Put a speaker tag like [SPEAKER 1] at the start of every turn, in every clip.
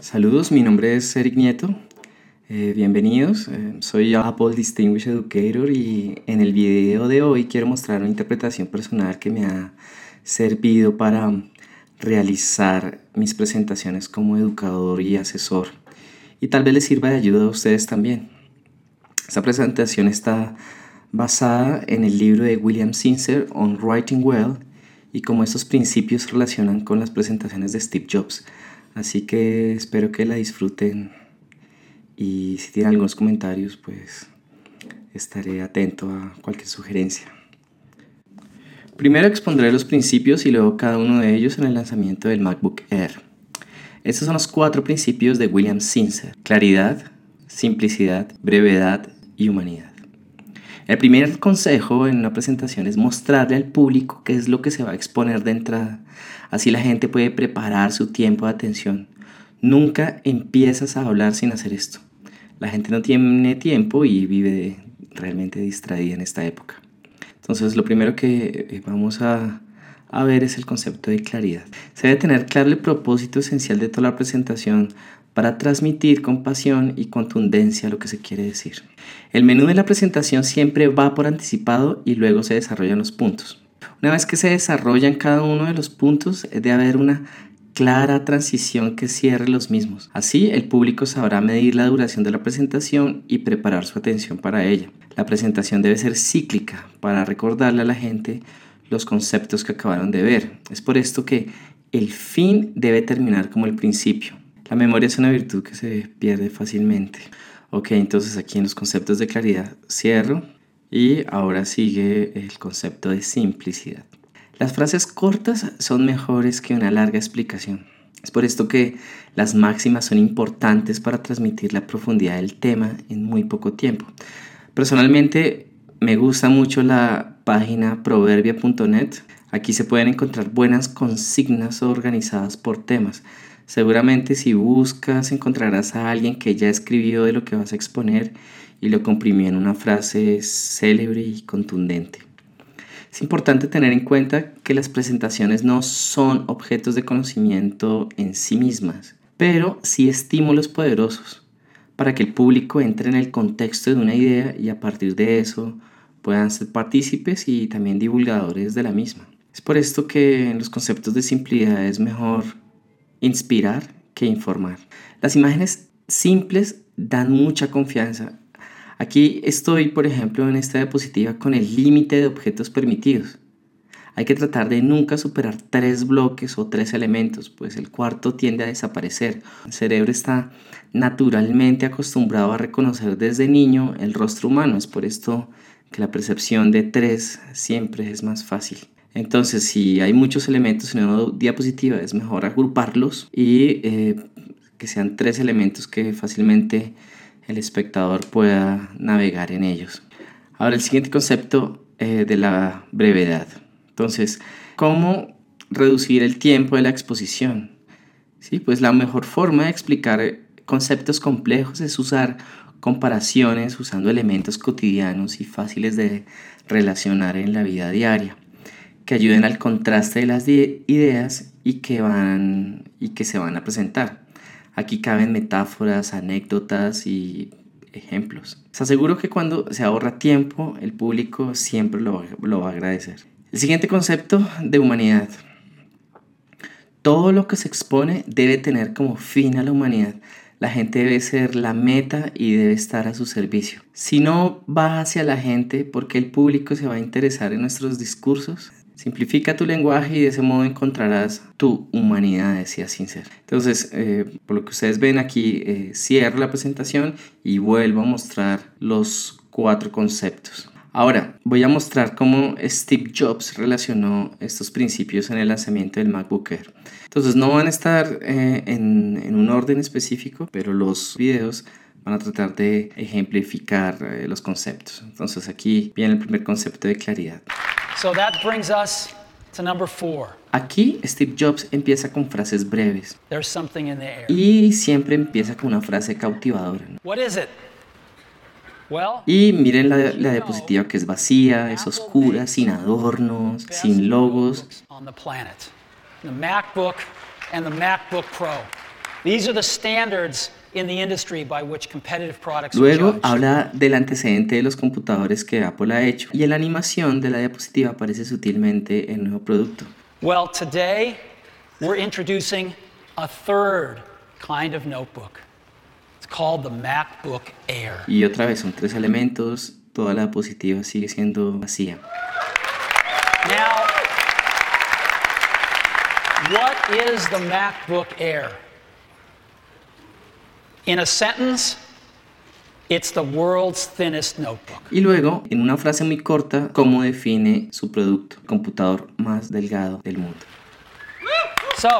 [SPEAKER 1] Saludos, mi nombre es Eric Nieto. Eh, bienvenidos, eh, soy Apple Distinguished Educator y en el video de hoy quiero mostrar una interpretación personal que me ha servido para realizar mis presentaciones como educador y asesor y tal vez les sirva de ayuda a ustedes también. Esta presentación está basada en el libro de William Sincer On Writing Well y cómo estos principios relacionan con las presentaciones de Steve Jobs. Así que espero que la disfruten y si tienen algunos comentarios, pues estaré atento a cualquier sugerencia. Primero expondré los principios y luego cada uno de ellos en el lanzamiento del MacBook Air. Estos son los cuatro principios de William Sincer. Claridad, simplicidad, brevedad y humanidad. El primer consejo en una presentación es mostrarle al público qué es lo que se va a exponer de entrada. Así la gente puede preparar su tiempo de atención. Nunca empiezas a hablar sin hacer esto. La gente no tiene tiempo y vive realmente distraída en esta época. Entonces lo primero que eh, vamos a, a ver es el concepto de claridad. Se debe tener claro el propósito esencial de toda la presentación para transmitir con pasión y contundencia lo que se quiere decir. El menú de la presentación siempre va por anticipado y luego se desarrollan los puntos. Una vez que se desarrollan cada uno de los puntos, debe haber una clara transición que cierre los mismos. Así, el público sabrá medir la duración de la presentación y preparar su atención para ella. La presentación debe ser cíclica para recordarle a la gente los conceptos que acabaron de ver. Es por esto que el fin debe terminar como el principio. La memoria es una virtud que se pierde fácilmente. Ok, entonces aquí en los conceptos de claridad cierro y ahora sigue el concepto de simplicidad. Las frases cortas son mejores que una larga explicación. Es por esto que las máximas son importantes para transmitir la profundidad del tema en muy poco tiempo. Personalmente me gusta mucho la página proverbia.net. Aquí se pueden encontrar buenas consignas organizadas por temas. Seguramente si buscas encontrarás a alguien que ya escribió de lo que vas a exponer y lo comprimió en una frase célebre y contundente. Es importante tener en cuenta que las presentaciones no son objetos de conocimiento en sí mismas, pero sí estímulos poderosos para que el público entre en el contexto de una idea y a partir de eso puedan ser partícipes y también divulgadores de la misma. Es por esto que en los conceptos de simplicidad es mejor inspirar que informar. Las imágenes simples dan mucha confianza Aquí estoy, por ejemplo, en esta diapositiva con el límite de objetos permitidos. Hay que tratar de nunca superar tres bloques o tres elementos, pues el cuarto tiende a desaparecer. El cerebro está naturalmente acostumbrado a reconocer desde niño el rostro humano, es por esto que la percepción de tres siempre es más fácil. Entonces, si hay muchos elementos en una diapositiva, es mejor agruparlos y eh, que sean tres elementos que fácilmente el espectador pueda navegar en ellos. Ahora el siguiente concepto eh, de la brevedad. Entonces, ¿cómo reducir el tiempo de la exposición? Sí, pues la mejor forma de explicar conceptos complejos es usar comparaciones usando elementos cotidianos y fáciles de relacionar en la vida diaria, que ayuden al contraste de las ideas y que, van, y que se van a presentar. Aquí caben metáforas, anécdotas y ejemplos. Se aseguro que cuando se ahorra tiempo, el público siempre lo, va a agradecer. El siguiente concepto de humanidad. Todo lo que se expone debe tener como fin a la humanidad. La gente debe ser la meta y debe estar a su servicio. Si no va hacia la gente, porque el público se va a interesar en nuestros discursos? Simplifica tu lenguaje y de ese modo encontrarás tu humanidad, decía Sincer. Entonces, eh, por lo que ustedes ven aquí, eh, cierro la presentación y vuelvo a mostrar los cuatro conceptos. Ahora, voy a mostrar cómo Steve Jobs relacionó estos principios en el lanzamiento del MacBook Air. Entonces, no van a estar eh, en, en, un orden específico, pero los videos van a tratar de ejemplificar los conceptos. Entonces, aquí viene el primer concepto de claridad. So that brings us to number four. Aquí Steve Jobs empieza con frases breves. There's something in the air. Y siempre empieza con una frase cautivadora. What is it? Well, y miren la, la diapositiva que es vacía, es oscura, sin adornos, sin logos. On the planet. The MacBook and the MacBook Pro.
[SPEAKER 2] These are the standards in the industry by which competitive products are
[SPEAKER 1] Luego habla del antecedente de los computadores que Apple ha hecho y en la animación de la diapositiva aparece sutilmente el nuevo producto.
[SPEAKER 2] Well, today we're introducing a third kind of notebook. It's called the MacBook Air.
[SPEAKER 1] Y otra vez son tres elementos, toda la diapositiva sigue siendo vacía.
[SPEAKER 2] Now, what is the MacBook Air? In a sentence, it's the world's thinnest notebook.
[SPEAKER 1] Y luego, en una frase muy corta, cómo define su producto, computador más delgado del mundo.
[SPEAKER 2] So,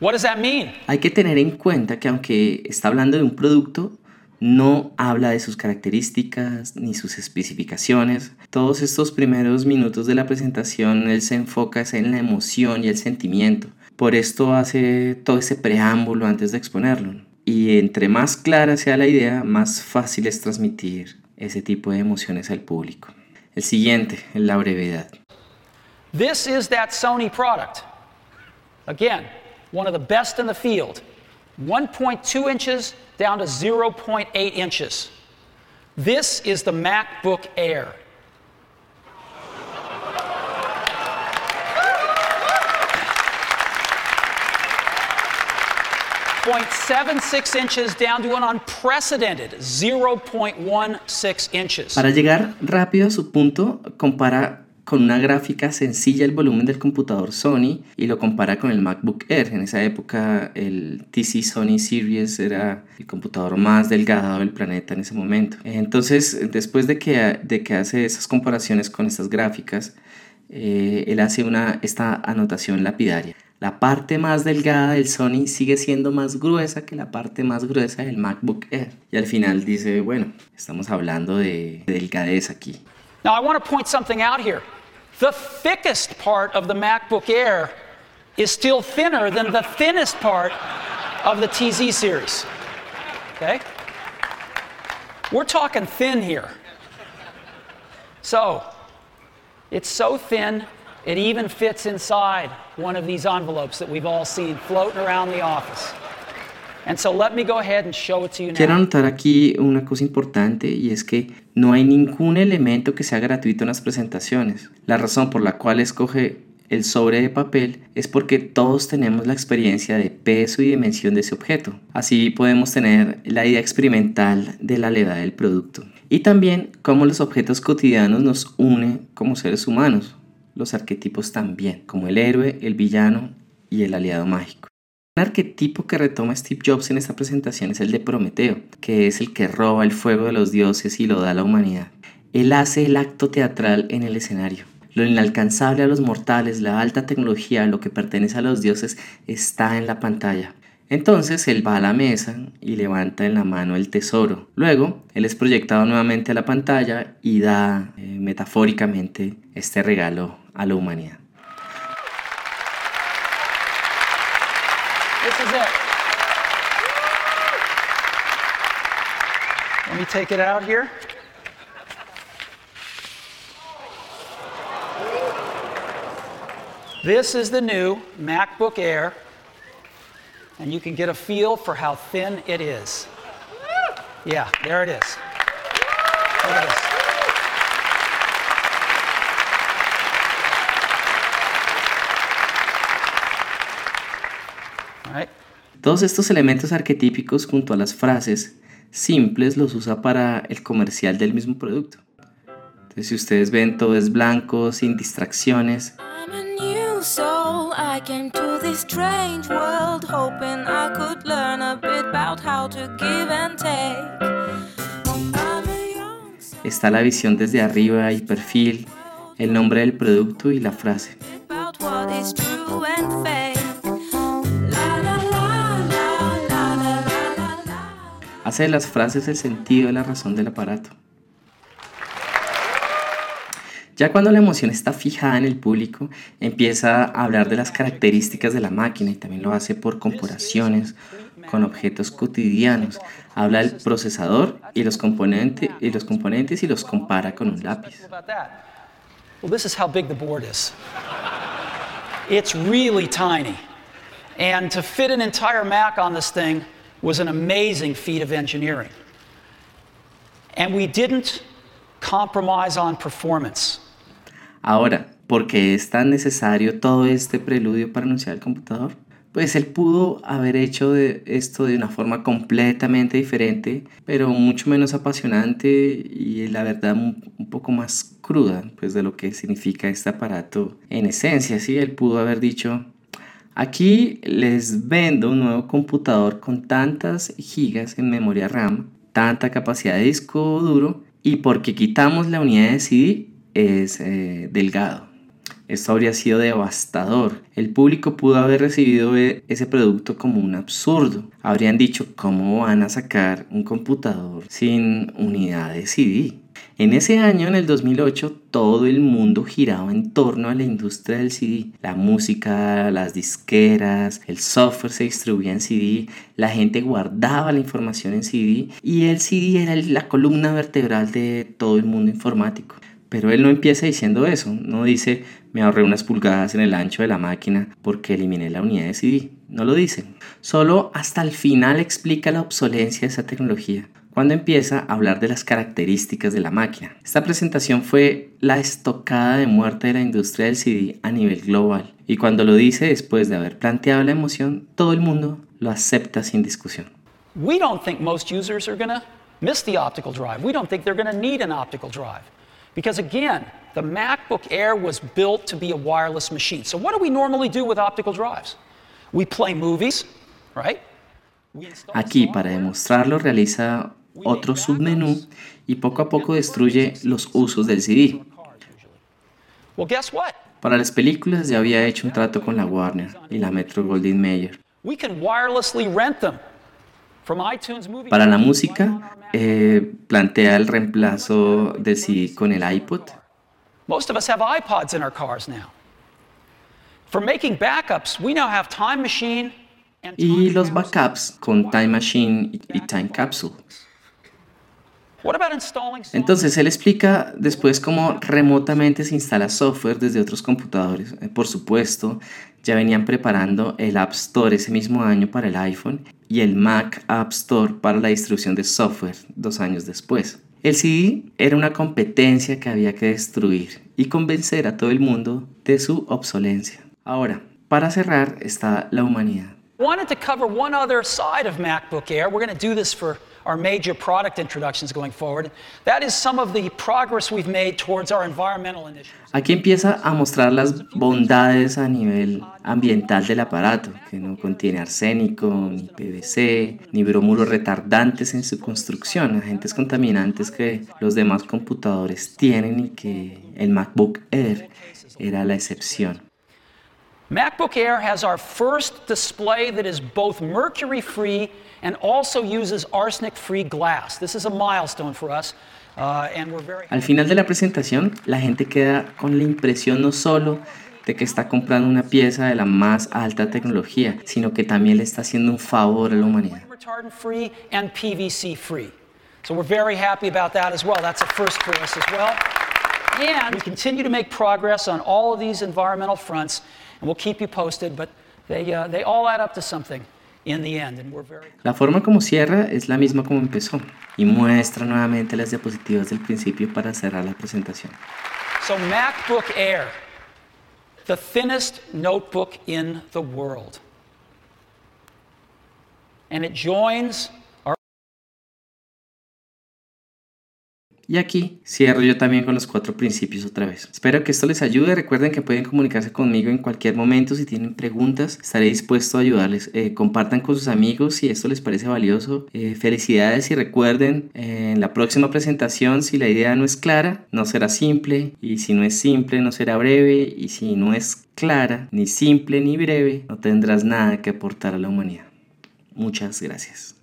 [SPEAKER 2] what does that mean?
[SPEAKER 1] Hay que tener en cuenta que aunque está hablando de un producto, no habla de sus características ni sus especificaciones. Todos estos primeros minutos de la presentación, él se enfoca en la emoción y el sentimiento. Por esto hace todo ese preámbulo antes de exponerlo. Y entre más clara sea la idea, más fácil es transmitir ese tipo de emociones al público. El siguiente, la brevedad.
[SPEAKER 2] This is that Sony product. Again, one of the best in the field. 1.2 inches down to 0.8 inches. This is the MacBook Air. Point seven six inches down to an unprecedented 0.16 inches.
[SPEAKER 1] Para llegar rápido a su punto, compara con una gráfica sencilla el volumen del computador Sony y lo compara con el MacBook Air. En esa época el TC Sony Series era el computador más delgado del planeta en ese momento. Entonces, después de que, de que hace esas comparaciones con estas gráficas, eh, él hace una, esta anotación lapidaria. La parte más delgada del Sony sigue siendo más gruesa que la parte más gruesa del MacBook Air. Y al final dice, bueno, estamos hablando de, de delgadez aquí.
[SPEAKER 2] Now, I want to point something out here. The thickest part of the MacBook Air is still thinner than the thinnest part of the TZ series. Okay? We're talking thin here. So, it's so thin, it even fits inside one of these envelopes that we've all seen floating around the office. And so let me go ahead and show it to you
[SPEAKER 1] Quiero anotar aquí una cosa importante y es que no hay ningún elemento que sea gratuito en las presentaciones. La razón por la cual escoge el sobre de papel es porque todos tenemos la experiencia de peso y dimensión de ese objeto. Así podemos tener la idea experimental de la levedad del producto. Y también cómo los objetos cotidianos nos unen como seres humanos. Los arquetipos también, como el héroe, el villano y el aliado mágico. Un arquetipo que retoma Steve Jobs en esta presentación es el de Prometeo, que es el que roba el fuego de los dioses y lo da a la humanidad. Él hace el acto teatral en el escenario. Lo inalcanzable a los mortales, la alta tecnología, lo que pertenece a los dioses, está en la pantalla. Entonces él va a la mesa y levanta en la mano el tesoro. Luego, él es proyectado nuevamente a la pantalla y da eh, metafóricamente este regalo a la humanidad.
[SPEAKER 2] This is it. Let me take it out here. This is the new MacBook Air, and you can get a feel for how thin it is. Yeah, there it is. There it is. All right.
[SPEAKER 1] Todos estos elementos arquetípicos junto a las frases simples los usa para el comercial del mismo producto. Entonces si ustedes ven todo es blanco, sin distracciones.
[SPEAKER 3] I'm a new soul. I came to this strange world hoping I could learn a bit about how to give and take.
[SPEAKER 1] Está la visión desde arriba y perfil, el nombre del producto y la frase. Hace de las frases el sentido y la razón del aparato. Ya cuando la emoción está fijada en el público, empieza a hablar de las características de la máquina y también lo hace por comparaciones con objetos cotidianos. Habla del procesador y los, componentes, y los componentes y los compara con un lápiz.
[SPEAKER 2] Well, this is how big the board is. It's really tiny. And to fit an entire Mac on this thing was an amazing feat of engineering. And we didn't compromise on performance.
[SPEAKER 1] Ahora, ¿por qué es tan necesario todo este preludio para anunciar el computador? Pues él pudo haber hecho esto de una forma completamente diferente, pero mucho menos apasionante y la verdad un poco más cruda, pues de lo que significa este aparato en esencia, ¿sí? Él pudo haber dicho, aquí les vendo un nuevo computador con tantas gigas en memoria RAM, tanta capacidad de disco duro y porque quitamos la unidad de CD es eh, delgado. Esto habría sido devastador. El público pudo haber recibido e, ese producto como un absurdo. Habrían dicho, ¿cómo van a sacar un computador sin unidad de CD? En ese año, en el 2008, todo el mundo giraba en torno a la industria del CD. La música, las disqueras, el software se distribuía en CD, la gente guardaba la información en CD y el CD era la columna vertebral de todo el mundo informático. Pero él no empieza diciendo eso, no dice me ahorré unas pulgadas en el ancho de la máquina porque eliminé la unidad de CD. No lo dice. Solo hasta el final explica la obsolencia de esa tecnología, cuando empieza a hablar de las características de la máquina. Esta presentación fue la estocada de muerte de la industria del CD a nivel global. Y cuando lo dice después de haber planteado la emoción, todo el mundo lo acepta sin discusión.
[SPEAKER 2] We don't think most users are to miss the optical drive. We don't think they're to need an optical drive. Because again, the MacBook Air was built to be a wireless machine. So what do we normally do with optical drives? We play movies, right?
[SPEAKER 1] Aquí, para demostrarlo, realiza otro submenú y poco a poco destruye los usos del CD.
[SPEAKER 2] Well, guess what?
[SPEAKER 1] Para las películas ya había hecho un trato con la Warner y la Metro Goldwyn Mayer.
[SPEAKER 2] We can wirelessly rent them
[SPEAKER 1] para la música, eh, plantea el reemplazo del CD con el iPod.
[SPEAKER 2] Most of us have iPods in our cars now. For making backups, we now have Time Machine
[SPEAKER 1] y los backups con Time Machine y Time Capsule. Entonces él explica después cómo remotamente se instala software desde otros computadores. Eh, por supuesto, ya venían preparando el App Store ese mismo año para el iPhone y el Mac App Store para la distribución de software dos años después. El CD era una competencia que había que destruir y convencer a todo el mundo de su obsolencia. Ahora, para cerrar está la humanidad.
[SPEAKER 2] Wanted to cover one other side of MacBook Air. We're going to do this for our major product introductions going forward. That is some of the progress we've made towards our environmental initiatives.
[SPEAKER 1] Aquí empieza a mostrar las bondades a nivel ambiental del aparato, que no contiene arsénico, ni PVC, ni bromuro retardantes en su construcción, agentes contaminantes que los demás computadores tienen y que el MacBook Air era la excepción.
[SPEAKER 2] MacBook Air has our first display that is both mercury free and also uses arsenic free glass. This is a milestone for us. Uh, and we're very
[SPEAKER 1] Al final de la presentación, la gente queda con la impresión no solo de que está comprando una pieza de la más alta tecnología, sino que también le está haciendo un favor a la humanidad.
[SPEAKER 2] retardant free and PVC free. So we're very happy about that as well. That's a first for us as well. And we continue to make progress on all of these environmental fronts. and we'll keep you posted, but they, uh, they all add up to something. In the end, and we're very...
[SPEAKER 1] La forma como cierra es la misma como empezó y muestra nuevamente las diapositivas del principio para cerrar la presentación.
[SPEAKER 2] So MacBook Air, the thinnest notebook in the world. And it joins
[SPEAKER 1] Y aquí cierro yo también con los cuatro principios otra vez. Espero que esto les ayude. Recuerden que pueden comunicarse conmigo en cualquier momento. Si tienen preguntas, estaré dispuesto a ayudarles. Eh, compartan con sus amigos si esto les parece valioso. Eh, felicidades y recuerden eh, en la próxima presentación si la idea no es clara, no será simple. Y si no es simple, no será breve. Y si no es clara, ni simple ni breve, no tendrás nada que aportar a la humanidad. Muchas gracias.